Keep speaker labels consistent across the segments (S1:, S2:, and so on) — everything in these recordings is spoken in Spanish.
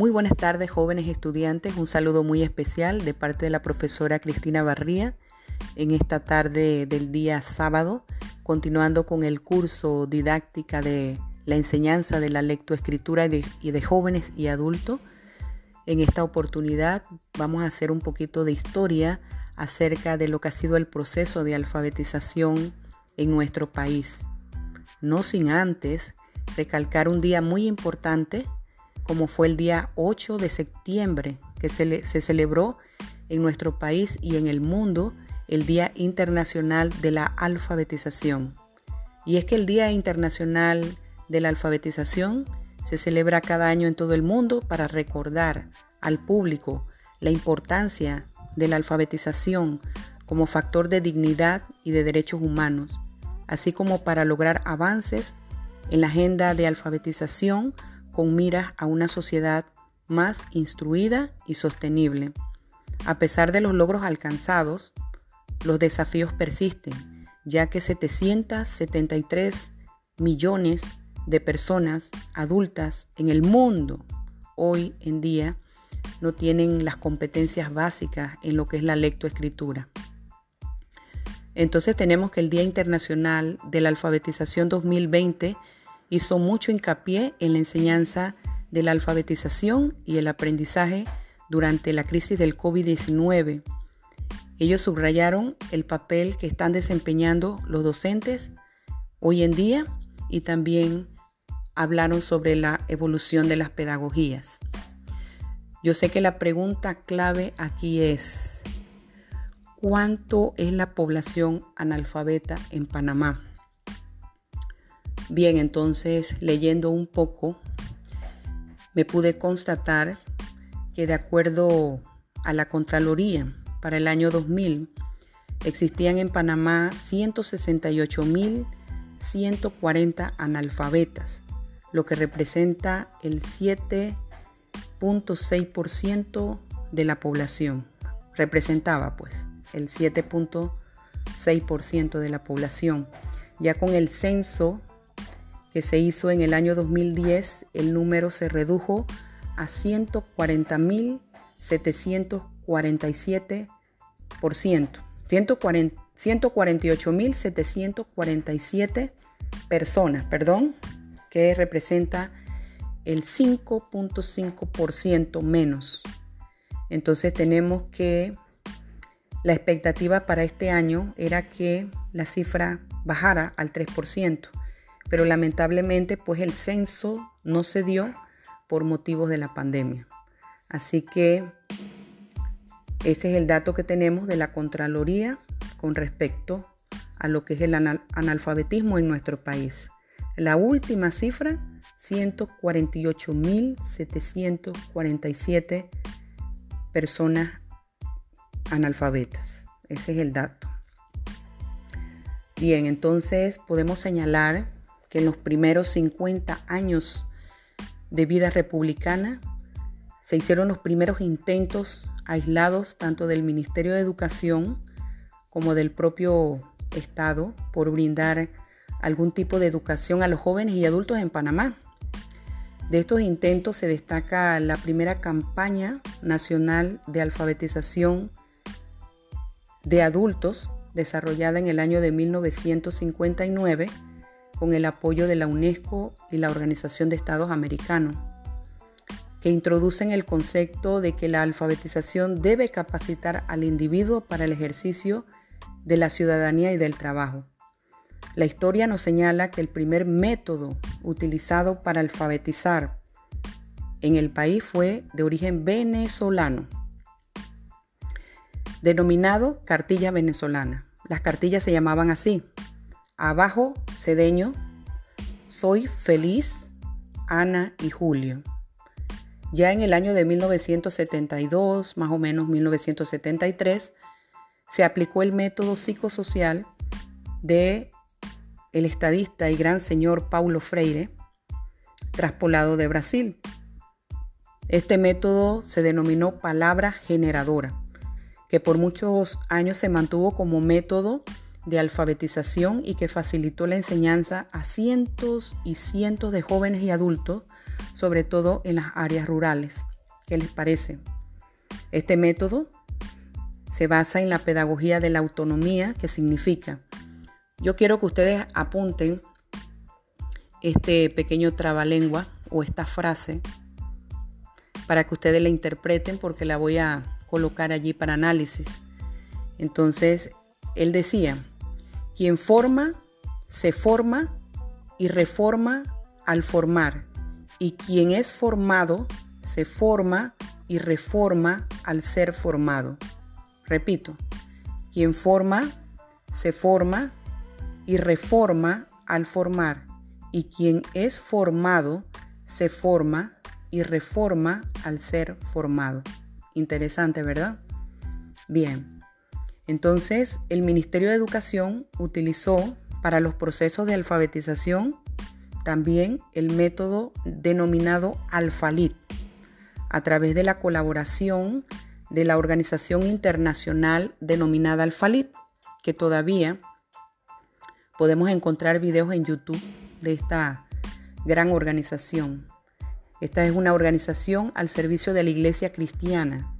S1: Muy buenas tardes, jóvenes estudiantes. Un saludo muy especial de parte de la profesora Cristina Barría en esta tarde del día sábado, continuando con el curso didáctica de la enseñanza de la lectoescritura y de, jóvenes y adultos. En esta oportunidad vamos a hacer un poquito de historia acerca de lo que ha sido el proceso de alfabetización en nuestro país. No sin antes recalcar un día muy importante como fue el día 8 de septiembre que se, se celebró en nuestro país y en el mundo el Día Internacional de la Alfabetización. Y es que el Día Internacional de la Alfabetización se celebra cada año en todo el mundo para recordar al público la importancia de la alfabetización como factor de dignidad y de derechos humanos, así como para lograr avances en la agenda de alfabetización con miras a una sociedad más instruida y sostenible. A pesar de los logros alcanzados, los desafíos persisten, ya que 773 millones de personas adultas en el mundo hoy en día no tienen las competencias básicas en lo que es la lectoescritura. Entonces tenemos que el Día Internacional de la Alfabetización 2020 hizo mucho hincapié en la enseñanza de la alfabetización y el aprendizaje durante la crisis del COVID-19. Ellos subrayaron el papel que están desempeñando los docentes hoy en día y también hablaron sobre la evolución de las pedagogías. Yo sé que la pregunta clave aquí es, ¿cuánto es la población analfabeta en Panamá? Bien, entonces leyendo un poco, me pude constatar que de acuerdo a la Contraloría para el año 2000, existían en Panamá 168.140 analfabetas, lo que representa el 7.6% de la población. Representaba pues el 7.6% de la población. Ya con el censo que se hizo en el año 2010, el número se redujo a 140.747%, 148.747 personas, perdón, que representa el 5.5% menos. Entonces tenemos que la expectativa para este año era que la cifra bajara al 3% pero lamentablemente pues el censo no se dio por motivos de la pandemia. Así que este es el dato que tenemos de la Contraloría con respecto a lo que es el analfabetismo en nuestro país. La última cifra, 148.747 personas analfabetas. Ese es el dato. Bien, entonces podemos señalar que en los primeros 50 años de vida republicana se hicieron los primeros intentos aislados tanto del Ministerio de Educación como del propio Estado por brindar algún tipo de educación a los jóvenes y adultos en Panamá. De estos intentos se destaca la primera campaña nacional de alfabetización de adultos desarrollada en el año de 1959 con el apoyo de la UNESCO y la Organización de Estados Americanos, que introducen el concepto de que la alfabetización debe capacitar al individuo para el ejercicio de la ciudadanía y del trabajo. La historia nos señala que el primer método utilizado para alfabetizar en el país fue de origen venezolano, denominado cartilla venezolana. Las cartillas se llamaban así, Abajo, Cedeño, Soy Feliz, Ana y Julio. Ya en el año de 1972, más o menos 1973, se aplicó el método psicosocial de el estadista y gran señor Paulo Freire, traspolado de Brasil. Este método se denominó palabra generadora, que por muchos años se mantuvo como método de alfabetización y que facilitó la enseñanza a cientos y cientos de jóvenes y adultos, sobre todo en las áreas rurales. ¿Qué les parece? Este método se basa en la pedagogía de la autonomía, que significa, yo quiero que ustedes apunten este pequeño trabalengua o esta frase para que ustedes la interpreten porque la voy a colocar allí para análisis. Entonces, él decía, quien forma, se forma y reforma al formar, y quien es formado, se forma y reforma al ser formado. Repito, quien forma, se forma y reforma al formar, y quien es formado, se forma y reforma al ser formado. Interesante, ¿verdad? Bien, entonces el Ministerio de Educación utilizó para los procesos de alfabetización también el método denominado Alfalit, a través de la colaboración de la organización internacional denominada Alfalit, que todavía podemos encontrar videos en YouTube de esta gran organización. Esta es una organización al servicio de la Iglesia Cristiana.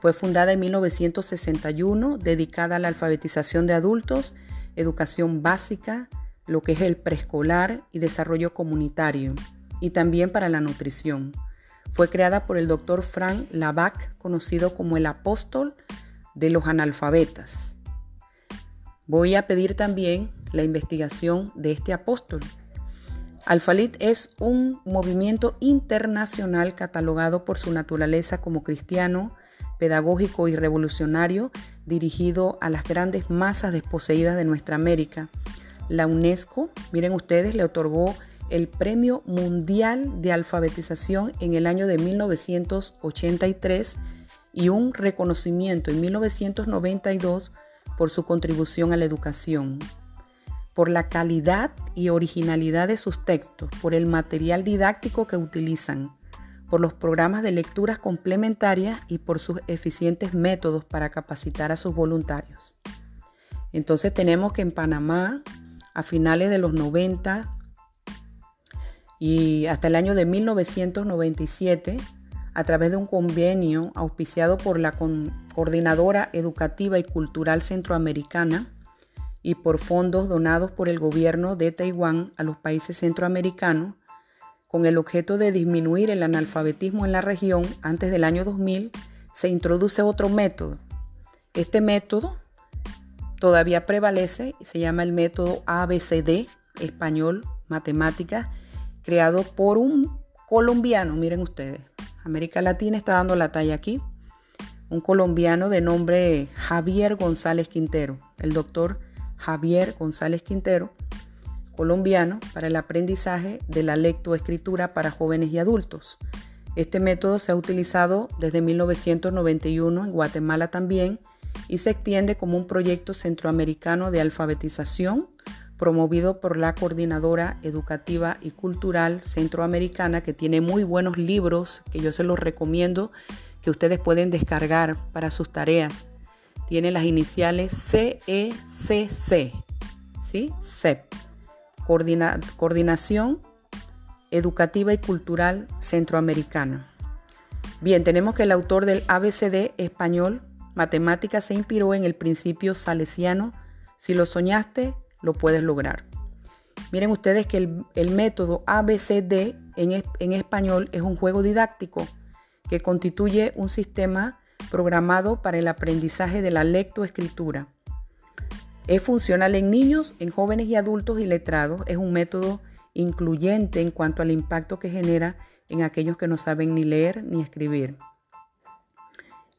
S1: Fue fundada en 1961, dedicada a la alfabetización de adultos, educación básica, lo que es el preescolar y desarrollo comunitario, y también para la nutrición. Fue creada por el doctor Frank Lavac, conocido como el apóstol de los analfabetas. Voy a pedir también la investigación de este apóstol. Alfalit es un movimiento internacional catalogado por su naturaleza como cristiano, pedagógico y revolucionario dirigido a las grandes masas desposeídas de nuestra América. La UNESCO, miren ustedes, le otorgó el Premio Mundial de Alfabetización en el año de 1983 y un reconocimiento en 1992 por su contribución a la educación, por la calidad y originalidad de sus textos, por el material didáctico que utilizan, por los programas de lecturas complementarias y por sus eficientes métodos para capacitar a sus voluntarios. Entonces tenemos que en Panamá, a finales de los 90, y hasta el año de 1997, a través de un convenio auspiciado por la Coordinadora Educativa y Cultural Centroamericana y por fondos donados por el gobierno de Taiwán a los países centroamericanos, con el objeto de disminuir el analfabetismo en la región antes del año 2000, se introduce otro método. Este método todavía prevalece y se llama el método ABCD, español, matemáticas, creado por un colombiano, miren ustedes, América Latina está dando la talla aquí, un colombiano de nombre Javier González Quintero, el doctor Javier González Quintero, colombiano para el aprendizaje de la lectoescritura para jóvenes y adultos. Este método se ha utilizado desde 1991 en Guatemala también y se extiende como un proyecto centroamericano de alfabetización promovido por la Coordinadora Educativa y Cultural Centroamericana, que tiene muy buenos libros que yo se los recomiendo que ustedes pueden descargar para sus tareas. Tiene las iniciales CECC, ¿sí? CEP, Coordinación Educativa y Cultural Centroamericana. Bien, tenemos que el autor del ABCD español, matemática, se inspiró en el principio salesiano. Si lo soñaste, lo puedes lograr. Miren ustedes que el, método ABCD en, en español es un juego didáctico que constituye un sistema programado para el aprendizaje de la lectoescritura. Es funcional en niños, en jóvenes y adultos y letrados. Es un método incluyente en cuanto al impacto que genera en aquellos que no saben ni leer ni escribir.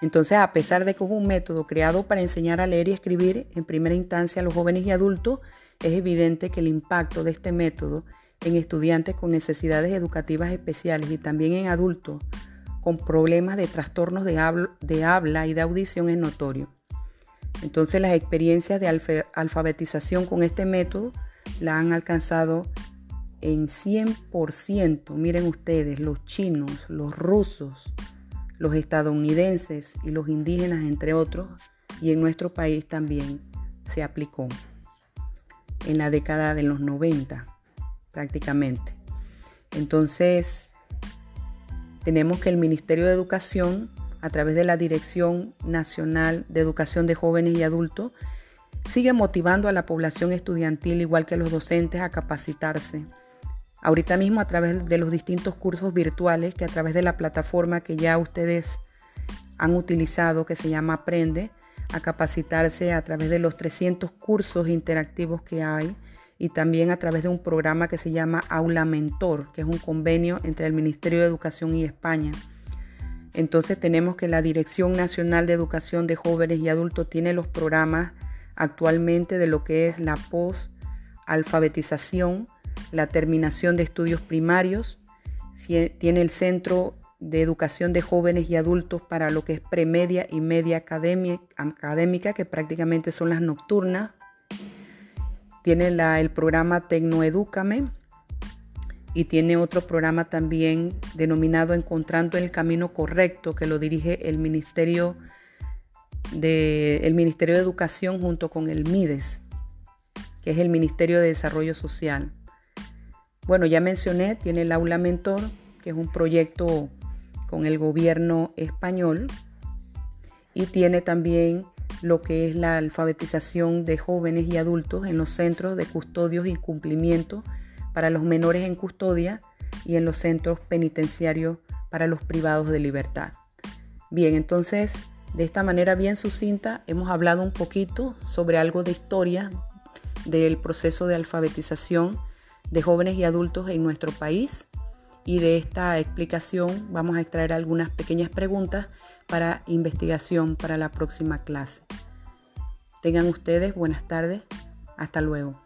S1: Entonces, a pesar de que es un método creado para enseñar a leer y escribir en primera instancia a los jóvenes y adultos, es evidente que el impacto de este método en estudiantes con necesidades educativas especiales y también en adultos con problemas de trastornos de habla, y de audición es notorio. Entonces las experiencias de alfabetización con este método la han alcanzado en 100%. Miren ustedes, los chinos, los rusos, los estadounidenses y los indígenas, entre otros, y en nuestro país también se aplicó en la década de los 90 prácticamente. Entonces, tenemos que el Ministerio de Educación, a través de la Dirección Nacional de Educación de Jóvenes y Adultos, sigue motivando a la población estudiantil, igual que a los docentes, a capacitarse. Ahorita mismo a través de los distintos cursos virtuales, que a través de la plataforma que ya ustedes han utilizado, que se llama Aprende, a capacitarse a través de los 300 cursos interactivos que hay y también a través de un programa que se llama Aula Mentor, que es un convenio entre el Ministerio de Educación y España. Entonces tenemos que la Dirección Nacional de Educación de Jóvenes y Adultos tiene los programas actualmente de lo que es la post-alfabetización, la terminación de estudios primarios, tiene el Centro de Educación de Jóvenes y Adultos para lo que es premedia y media académica, que prácticamente son las nocturnas. Tiene el programa Tecnoedúcame y tiene otro programa también denominado Encontrando el Camino Correcto, que lo dirige el Ministerio de, el Ministerio de Educación junto con el MIDES, que es el Ministerio de Desarrollo Social. Bueno, ya mencioné, tiene el Aula Mentor, que es un proyecto con el gobierno español y tiene también lo que es la alfabetización de jóvenes y adultos en los centros de custodios y cumplimiento para los menores en custodia y en los centros penitenciarios para los privados de libertad. Bien, entonces, de esta manera bien sucinta, hemos hablado un poquito sobre algo de historia del proceso de alfabetización de jóvenes y adultos en nuestro país y de esta explicación vamos a extraer algunas pequeñas preguntas para investigación para la próxima clase. Tengan ustedes buenas tardes. Hasta luego.